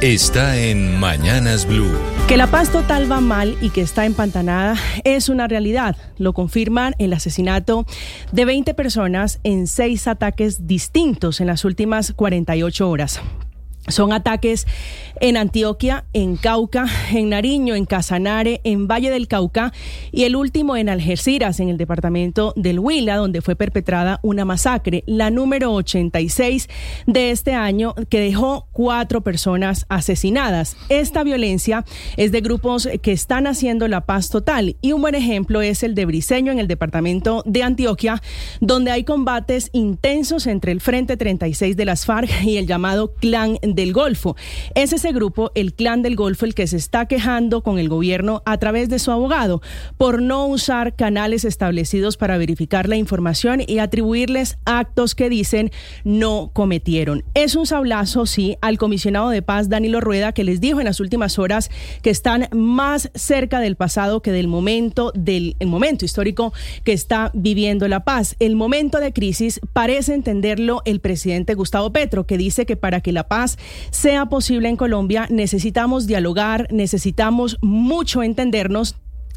Está en Mañanas Blue. Que la paz total va mal y que está empantanada es una realidad. Lo confirman el asesinato de 20 personas en seis ataques distintos en las últimas 48 horas. Son ataques en Antioquia, en Cauca, en Nariño, en Casanare, en Valle del Cauca y el último en Algeciras, en el departamento del Huila, donde fue perpetrada una masacre, la número 86 de este año, que dejó cuatro personas asesinadas. Esta violencia es de grupos que están haciendo la paz total y un buen ejemplo es el de Briseño, en el departamento de Antioquia, donde hay combates intensos entre el Frente 36 de las FARC y el llamado Clan del Golfo. Es ese grupo, el Clan del Golfo, el que se está quejando con el gobierno a través de su abogado por no usar canales establecidos para verificar la información y atribuirles actos que dicen no cometieron. Es un sablazo, sí, al comisionado de paz Danilo Rueda, que les dijo en las últimas horas que están más cerca del pasado que del momento, del el momento histórico que está viviendo la paz. El momento de crisis parece entenderlo el presidente Gustavo Petro, que dice que para que la paz sea posible en Colombia, necesitamos dialogar, necesitamos mucho entendernos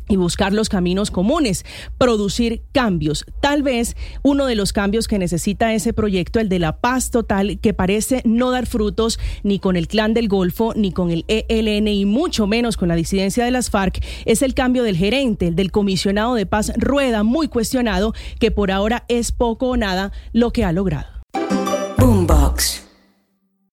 y buscar los caminos comunes, producir cambios. Tal vez uno de los cambios que necesita ese proyecto, el de la paz total, que parece no dar frutos ni con el clan del Golfo, ni con el ELN y mucho menos con la disidencia de las FARC, es el cambio del gerente, el del comisionado de paz Rueda, muy cuestionado, que por ahora es poco o nada lo que ha logrado.